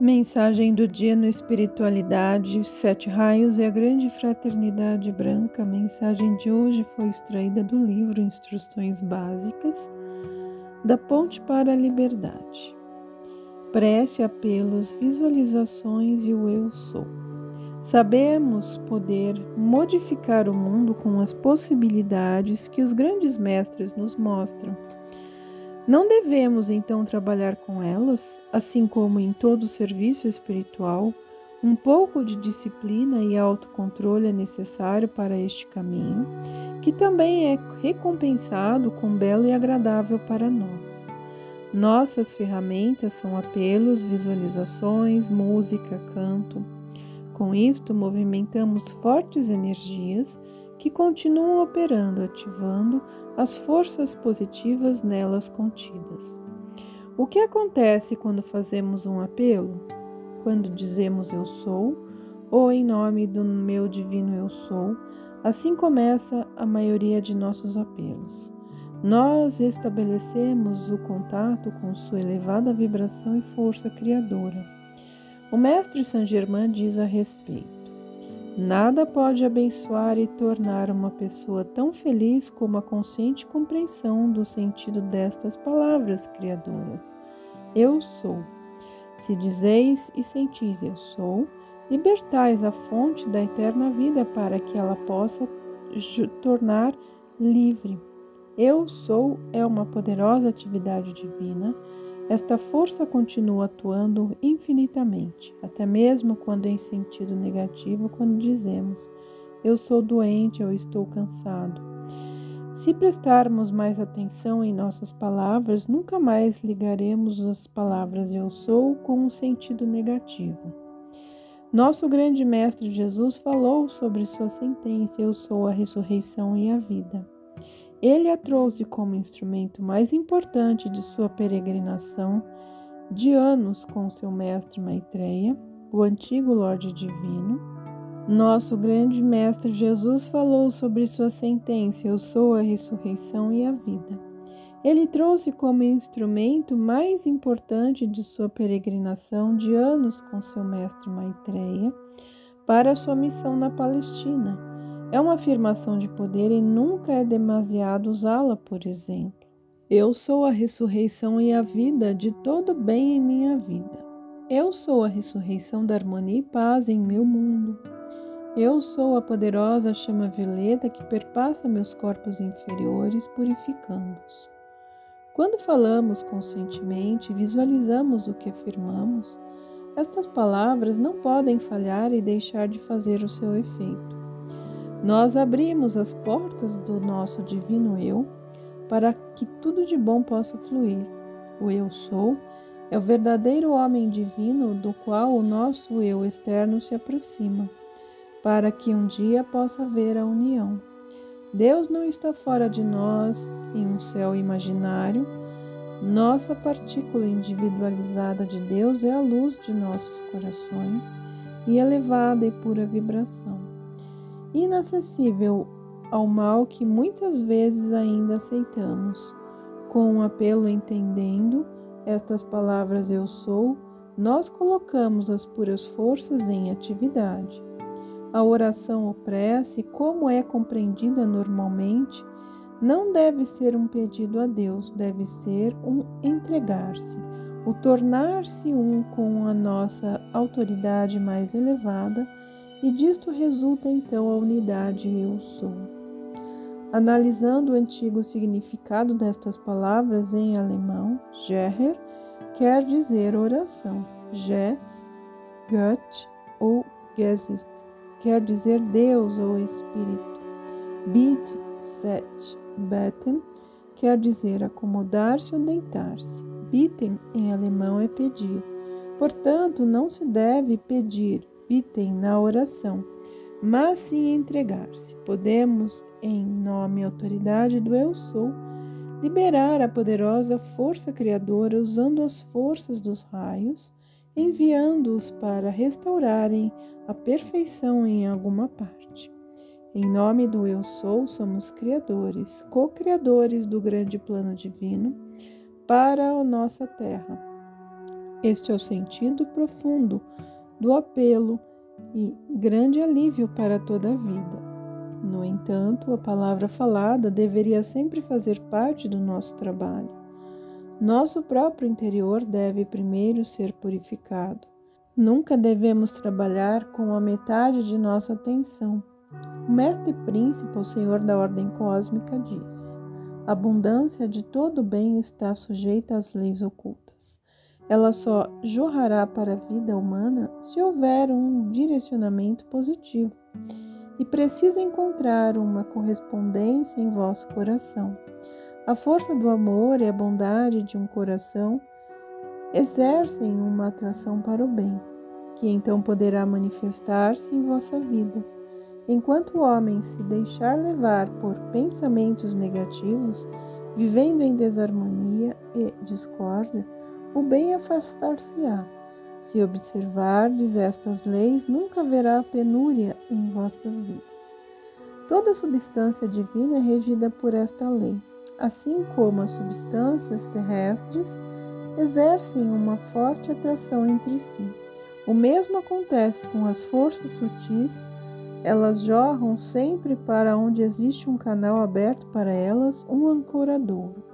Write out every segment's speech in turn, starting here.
Mensagem do dia no Espiritualidade, Sete Raios e a Grande Fraternidade Branca. A mensagem de hoje foi extraída do livro Instruções Básicas da Ponte para a Liberdade. Prece, apelos, visualizações e o Eu Sou. Sabemos poder modificar o mundo com as possibilidades que os grandes mestres nos mostram não devemos então trabalhar com elas, assim como em todo serviço espiritual, um pouco de disciplina e autocontrole é necessário para este caminho, que também é recompensado com belo e agradável para nós. Nossas ferramentas são apelos, visualizações, música, canto. Com isto, movimentamos fortes energias que continuam operando, ativando as forças positivas nelas contidas. O que acontece quando fazemos um apelo? Quando dizemos eu sou, ou em nome do meu divino eu sou, assim começa a maioria de nossos apelos. Nós estabelecemos o contato com sua elevada vibração e força criadora. O mestre Saint Germain diz a respeito: Nada pode abençoar e tornar uma pessoa tão feliz como a consciente compreensão do sentido destas palavras criadoras. Eu sou. Se dizeis e sentis eu sou, libertais a fonte da eterna vida para que ela possa tornar livre. Eu sou é uma poderosa atividade divina esta força continua atuando infinitamente, até mesmo quando em sentido negativo, quando dizemos eu sou doente, eu estou cansado. Se prestarmos mais atenção em nossas palavras, nunca mais ligaremos as palavras eu sou com um sentido negativo. Nosso grande mestre Jesus falou sobre sua sentença: Eu sou a ressurreição e a vida. Ele a trouxe como instrumento mais importante de sua peregrinação de anos com seu mestre Maitreya, o antigo Lorde Divino. Nosso grande mestre Jesus falou sobre sua sentença: Eu sou a ressurreição e a vida. Ele trouxe como instrumento mais importante de sua peregrinação de anos com seu mestre Maitreya para sua missão na Palestina é uma afirmação de poder e nunca é demasiado usá-la, por exemplo. Eu sou a ressurreição e a vida de todo bem em minha vida. Eu sou a ressurreição da harmonia e paz em meu mundo. Eu sou a poderosa chama violeta que perpassa meus corpos inferiores, purificando-os. Quando falamos conscientemente e visualizamos o que afirmamos, estas palavras não podem falhar e deixar de fazer o seu efeito. Nós abrimos as portas do nosso divino eu para que tudo de bom possa fluir. O eu sou é o verdadeiro homem divino do qual o nosso eu externo se aproxima, para que um dia possa haver a união. Deus não está fora de nós em um céu imaginário. Nossa partícula individualizada de Deus é a luz de nossos corações e elevada e pura vibração inacessível ao mal que muitas vezes ainda aceitamos. Com um apelo entendendo estas palavras eu sou, nós colocamos as puras forças em atividade. A oração ou prece, como é compreendida normalmente, não deve ser um pedido a Deus, deve ser um entregar-se, o tornar-se um com a nossa autoridade mais elevada e disto resulta então a unidade eu sou. Analisando o antigo significado destas palavras em alemão, Geher quer dizer oração. Je, Gott ou Geist quer dizer Deus ou Espírito. Bit, Set, Beten quer dizer acomodar-se ou deitar-se. Bitten em alemão é pedir. Portanto, não se deve pedir, palpitem na oração, mas sim entregar-se. Podemos, em nome e autoridade do Eu Sou, liberar a poderosa força criadora usando as forças dos raios, enviando-os para restaurarem a perfeição em alguma parte. Em nome do Eu Sou, somos criadores, co-criadores do grande plano divino para a nossa terra Este é o sentido profundo do apelo e grande alívio para toda a vida. No entanto, a palavra falada deveria sempre fazer parte do nosso trabalho. Nosso próprio interior deve primeiro ser purificado. Nunca devemos trabalhar com a metade de nossa atenção. O mestre príncipe, o Senhor da ordem cósmica, diz: a abundância de todo bem está sujeita às leis ocultas. Ela só jorrará para a vida humana se houver um direcionamento positivo e precisa encontrar uma correspondência em vosso coração. A força do amor e a bondade de um coração exercem uma atração para o bem, que então poderá manifestar-se em vossa vida. Enquanto o homem se deixar levar por pensamentos negativos, vivendo em desarmonia e discórdia, o bem afastar-se-á se observardes estas leis, nunca haverá penúria em vossas vidas. Toda substância divina é regida por esta lei, assim como as substâncias terrestres exercem uma forte atração entre si. O mesmo acontece com as forças sutis, elas jorram sempre para onde existe um canal aberto para elas, um ancoradouro.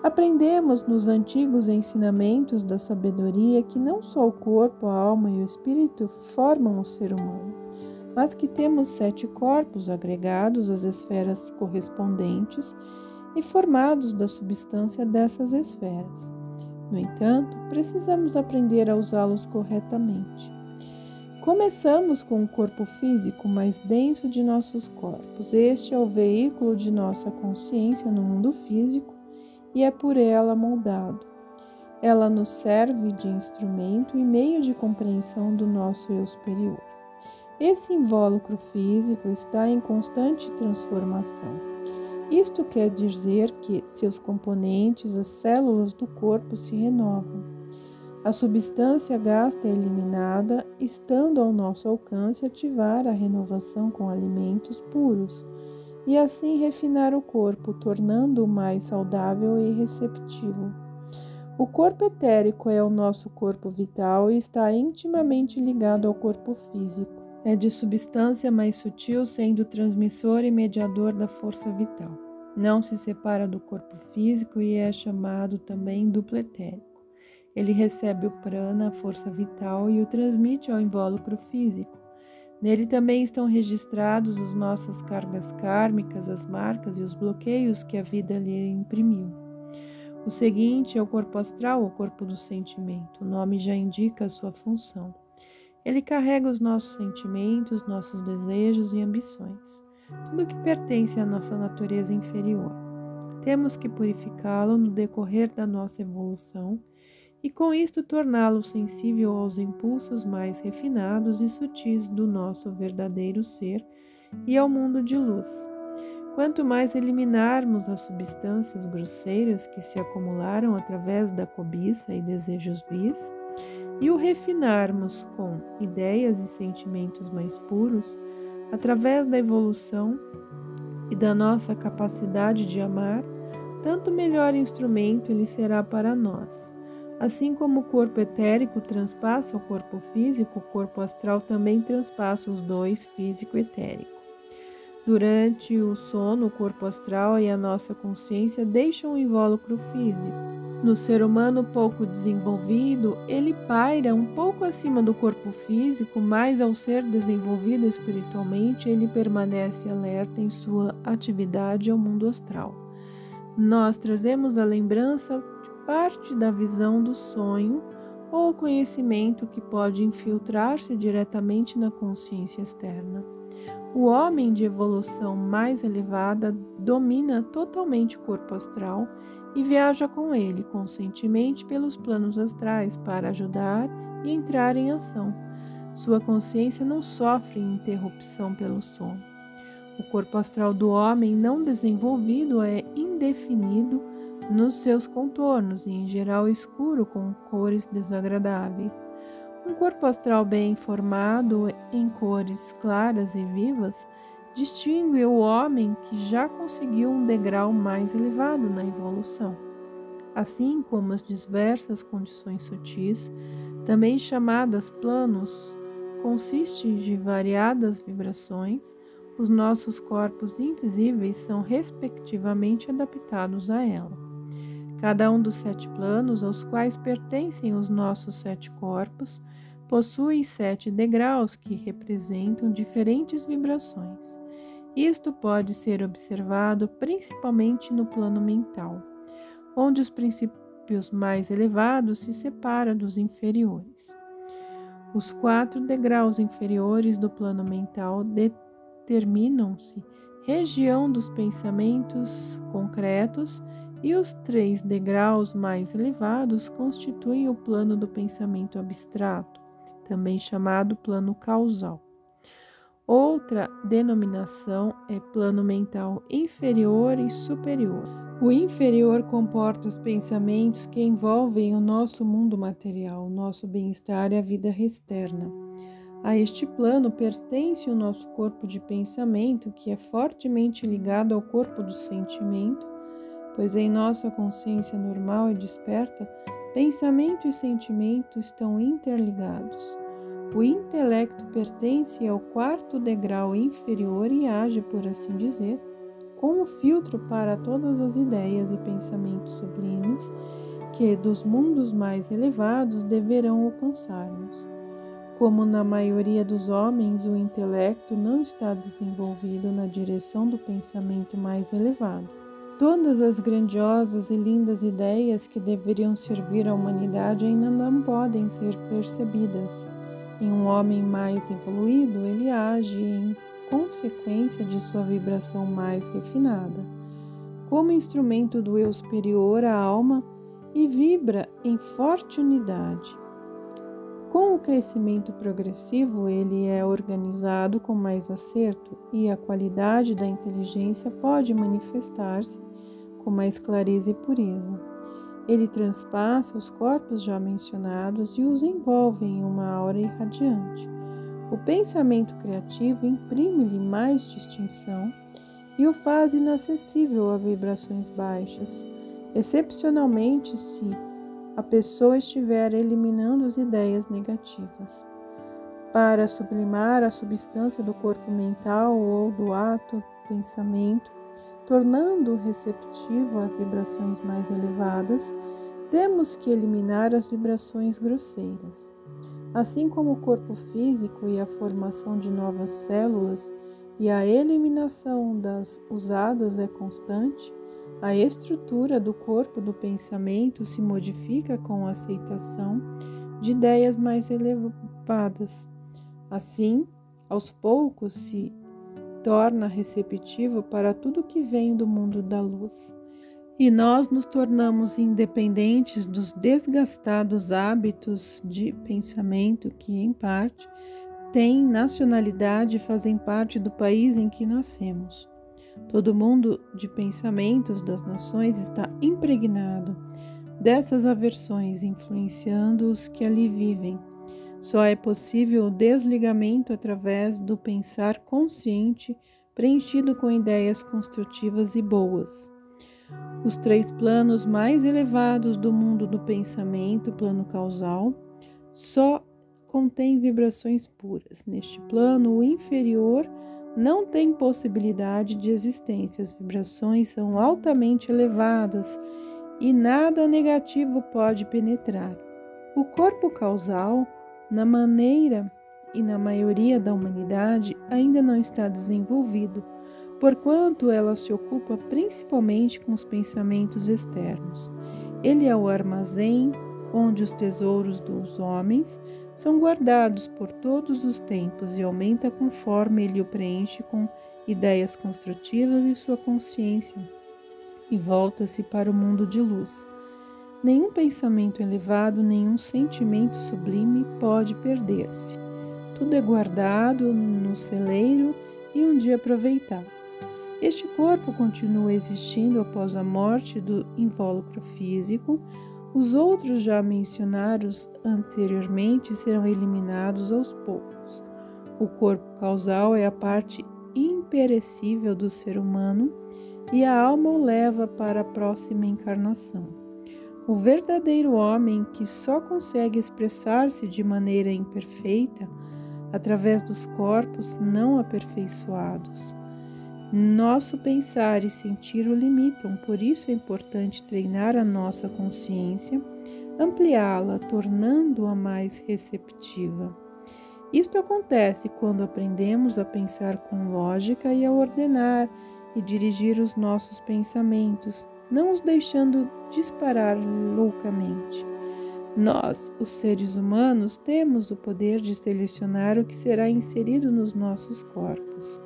Aprendemos nos antigos ensinamentos da sabedoria que não só o corpo, a alma e o espírito formam o ser humano, mas que temos sete corpos agregados às esferas correspondentes e formados da substância dessas esferas. No entanto, precisamos aprender a usá-los corretamente. Começamos com o corpo físico mais denso de nossos corpos. Este é o veículo de nossa consciência no mundo físico e é por ela moldado. Ela nos serve de instrumento e meio de compreensão do nosso eu superior. Esse invólucro físico está em constante transformação. Isto quer dizer que seus componentes, as células do corpo, se renovam. A substância gasta é eliminada, estando ao nosso alcance ativar a renovação com alimentos puros e assim refinar o corpo, tornando-o mais saudável e receptivo. O corpo etérico é o nosso corpo vital e está intimamente ligado ao corpo físico. É de substância mais sutil, sendo transmissor e mediador da força vital. Não se separa do corpo físico e é chamado também duplo etérico. Ele recebe o prana, a força vital, e o transmite ao invólucro físico Nele também estão registrados as nossas cargas kármicas, as marcas e os bloqueios que a vida lhe imprimiu. O seguinte é o corpo astral, o corpo do sentimento. O nome já indica a sua função. Ele carrega os nossos sentimentos, nossos desejos e ambições, tudo que pertence à nossa natureza inferior. Temos que purificá-lo no decorrer da nossa evolução e com isto torná-lo sensível aos impulsos mais refinados e sutis do nosso verdadeiro ser e ao mundo de luz. Quanto mais eliminarmos as substâncias grosseiras que se acumularam através da cobiça e desejos vis, e o refinarmos com ideias e sentimentos mais puros, através da evolução e da nossa capacidade de amar, tanto melhor instrumento ele será para nós Assim como o corpo etérico transpassa o corpo físico, o corpo astral também transpassa os dois, físico e etérico. Durante o sono, o corpo astral e a nossa consciência deixam o invólucro físico. No ser humano pouco desenvolvido, ele paira um pouco acima do corpo físico, mas ao ser desenvolvido espiritualmente, ele permanece alerta em sua atividade ao mundo astral. Nós trazemos a lembrança parte da visão do sonho ou conhecimento que pode infiltrar-se diretamente na consciência externa. O homem de evolução mais elevada domina totalmente o corpo astral e viaja com ele conscientemente pelos planos astrais para ajudar e entrar em ação. Sua consciência não sofre interrupção pelo sono. O corpo astral do homem não desenvolvido é indefinido nos seus contornos e em geral escuro com cores desagradáveis. Um corpo astral bem formado em cores claras e vivas distingue o homem que já conseguiu um degrau mais elevado na evolução. assim como as diversas condições sutis, também chamadas planos, consiste de variadas vibrações, os nossos corpos invisíveis são respectivamente adaptados a ela. Cada um dos sete planos aos quais pertencem os nossos sete corpos possui sete degraus que representam diferentes vibrações. Isto pode ser observado principalmente no plano mental, onde os princípios mais elevados se separam dos inferiores. Os quatro degraus inferiores do plano mental determinam-se região dos pensamentos concretos e os três degraus mais elevados constituem o plano do pensamento abstrato, também chamado plano causal. Outra denominação é plano mental inferior e superior. O inferior comporta os pensamentos que envolvem o nosso mundo material, o nosso bem-estar e a vida externa. A este plano pertence o nosso corpo de pensamento, que é fortemente ligado ao corpo do sentimento, pois em nossa consciência normal e desperta, pensamento e sentimento estão interligados. O intelecto pertence ao quarto degrau inferior e age, por assim dizer, como filtro para todas as ideias e pensamentos sublimes que dos mundos mais elevados deverão alcançar-nos. Como na maioria dos homens, o intelecto não está desenvolvido na direção do pensamento mais elevado. Todas as grandiosas e lindas ideias que deveriam servir à humanidade ainda não podem ser percebidas em um homem mais evoluído, ele age em consequência de sua vibração mais refinada, como instrumento do eu superior à alma e vibra em forte unidade. Com o crescimento progressivo, ele é organizado com mais acerto e a qualidade da inteligência pode manifestar-se com mais clareza e pureza. Ele transpassa os corpos já mencionados e os envolve em uma aura irradiante. O pensamento criativo imprime-lhe mais distinção e o faz inacessível a vibrações baixas, excepcionalmente se a pessoa estiver eliminando as ideias negativas. Para sublimar a substância do corpo mental ou do ato pensamento, tornando-o receptivo a vibrações mais elevadas, temos que eliminar as vibrações grosseiras. Assim como o corpo físico e a formação de novas células e a eliminação das usadas é constante, a estrutura do corpo do pensamento se modifica com a aceitação de ideias mais elevadas. Assim, aos poucos se torna receptivo para tudo que vem do mundo da luz. E nós nos tornamos independentes dos desgastados hábitos de pensamento que, em parte, têm nacionalidade e fazem parte do país em que nascemos. Todo mundo de pensamentos das nações está impregnado dessas aversões, influenciando os que ali vivem só é possível o desligamento através do pensar consciente preenchido com ideias construtivas e boas. Os três planos mais elevados do mundo do pensamento, plano causal, só contém vibrações puras. Neste plano, o inferior não tem possibilidade de existência. As vibrações são altamente elevadas e nada negativo pode penetrar. O corpo causal na maneira e na maioria da humanidade, ainda não está desenvolvido, porquanto ela se ocupa principalmente com os pensamentos externos. Ele é o armazém onde os tesouros dos homens são guardados por todos os tempos e aumenta conforme ele o preenche com ideias construtivas e sua consciência, e volta-se para o mundo de luz. Nenhum pensamento elevado, nenhum sentimento sublime pode perder-se. Tudo é guardado no celeiro e um dia aproveitado. Este corpo continua existindo após a morte do invólucro físico. Os outros já mencionados anteriormente serão eliminados aos poucos. O corpo causal é a parte imperecível do ser humano e a alma o leva para a próxima encarnação. O verdadeiro homem que só consegue expressar-se de maneira imperfeita através dos corpos não aperfeiçoados. Nosso pensar e sentir o limitam, por isso é importante treinar a nossa consciência, ampliá-la, tornando-a mais receptiva. Isto acontece quando aprendemos a pensar com lógica e a ordenar e dirigir os nossos pensamentos, não os deixando disparar loucamente. Nós, os seres humanos, temos o poder de selecionar o que será inserido nos nossos corpos.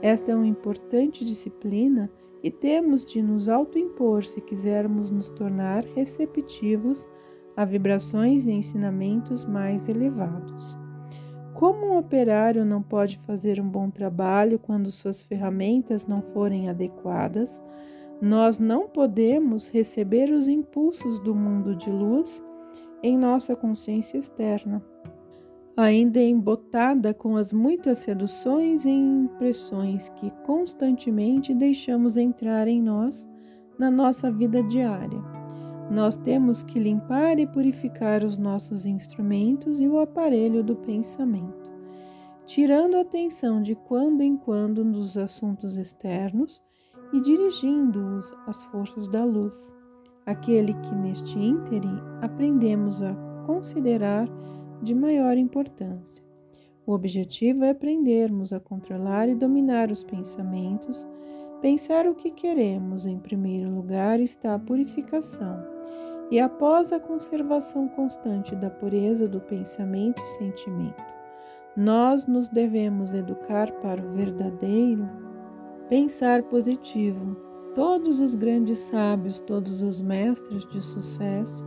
Esta é uma importante disciplina e temos de nos autoimpor se quisermos nos tornar receptivos a vibrações e ensinamentos mais elevados. Como um operário não pode fazer um bom trabalho quando suas ferramentas não forem adequadas, nós não podemos receber os impulsos do mundo de luz em nossa consciência externa ainda embotada com as muitas seduções e impressões que constantemente deixamos entrar em nós na nossa vida diária. Nós temos que limpar e purificar os nossos instrumentos e o aparelho do pensamento, tirando a atenção de quando em quando nos assuntos externos e dirigindo-os às forças da luz, aquele que neste ínterim aprendemos a considerar de maior importância. O objetivo é aprendermos a controlar e dominar os pensamentos. Pensar o que queremos, em primeiro lugar, está a purificação, e após a conservação constante da pureza do pensamento e sentimento, nós nos devemos educar para o verdadeiro pensar positivo. Todos os grandes sábios, todos os mestres de sucesso,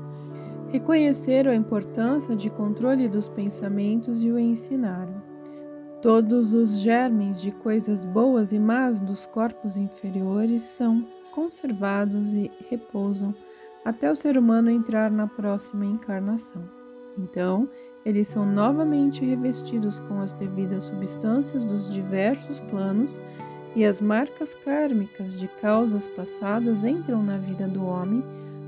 reconheceram a importância de controle dos pensamentos e o ensinaram. Todos os germes de coisas boas e más dos corpos inferiores são conservados e repousam até o ser humano entrar na próxima encarnação. Então, eles são novamente revestidos com as devidas substâncias dos diversos planos e as marcas kármicas de causas passadas entram na vida do homem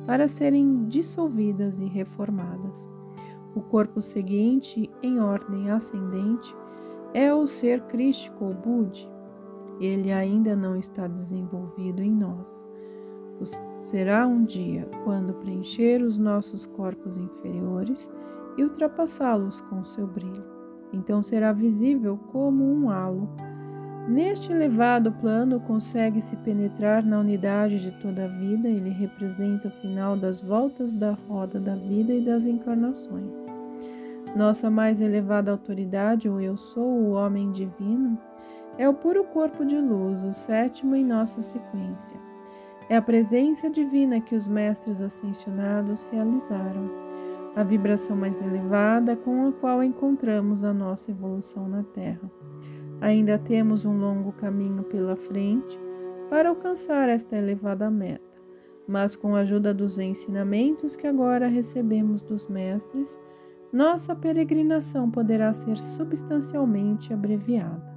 para serem dissolvidas e reformadas. O corpo seguinte, em ordem ascendente, é o ser crístico ou Budi. Ele ainda não está desenvolvido em nós. Será um dia quando preencher os nossos corpos inferiores e ultrapassá-los com seu brilho. Então será visível como um halo Neste elevado plano, consegue-se penetrar na unidade de toda a vida, ele representa o final das voltas da roda da vida e das encarnações. Nossa mais elevada autoridade, o Eu Sou, o Homem Divino, é o puro corpo de luz, o sétimo em nossa sequência. É a presença divina que os mestres ascensionados realizaram, a vibração mais elevada com a qual encontramos a nossa evolução na Terra. Ainda temos um longo caminho pela frente para alcançar esta elevada meta, mas com a ajuda dos ensinamentos que agora recebemos dos mestres, nossa peregrinação poderá ser substancialmente abreviada.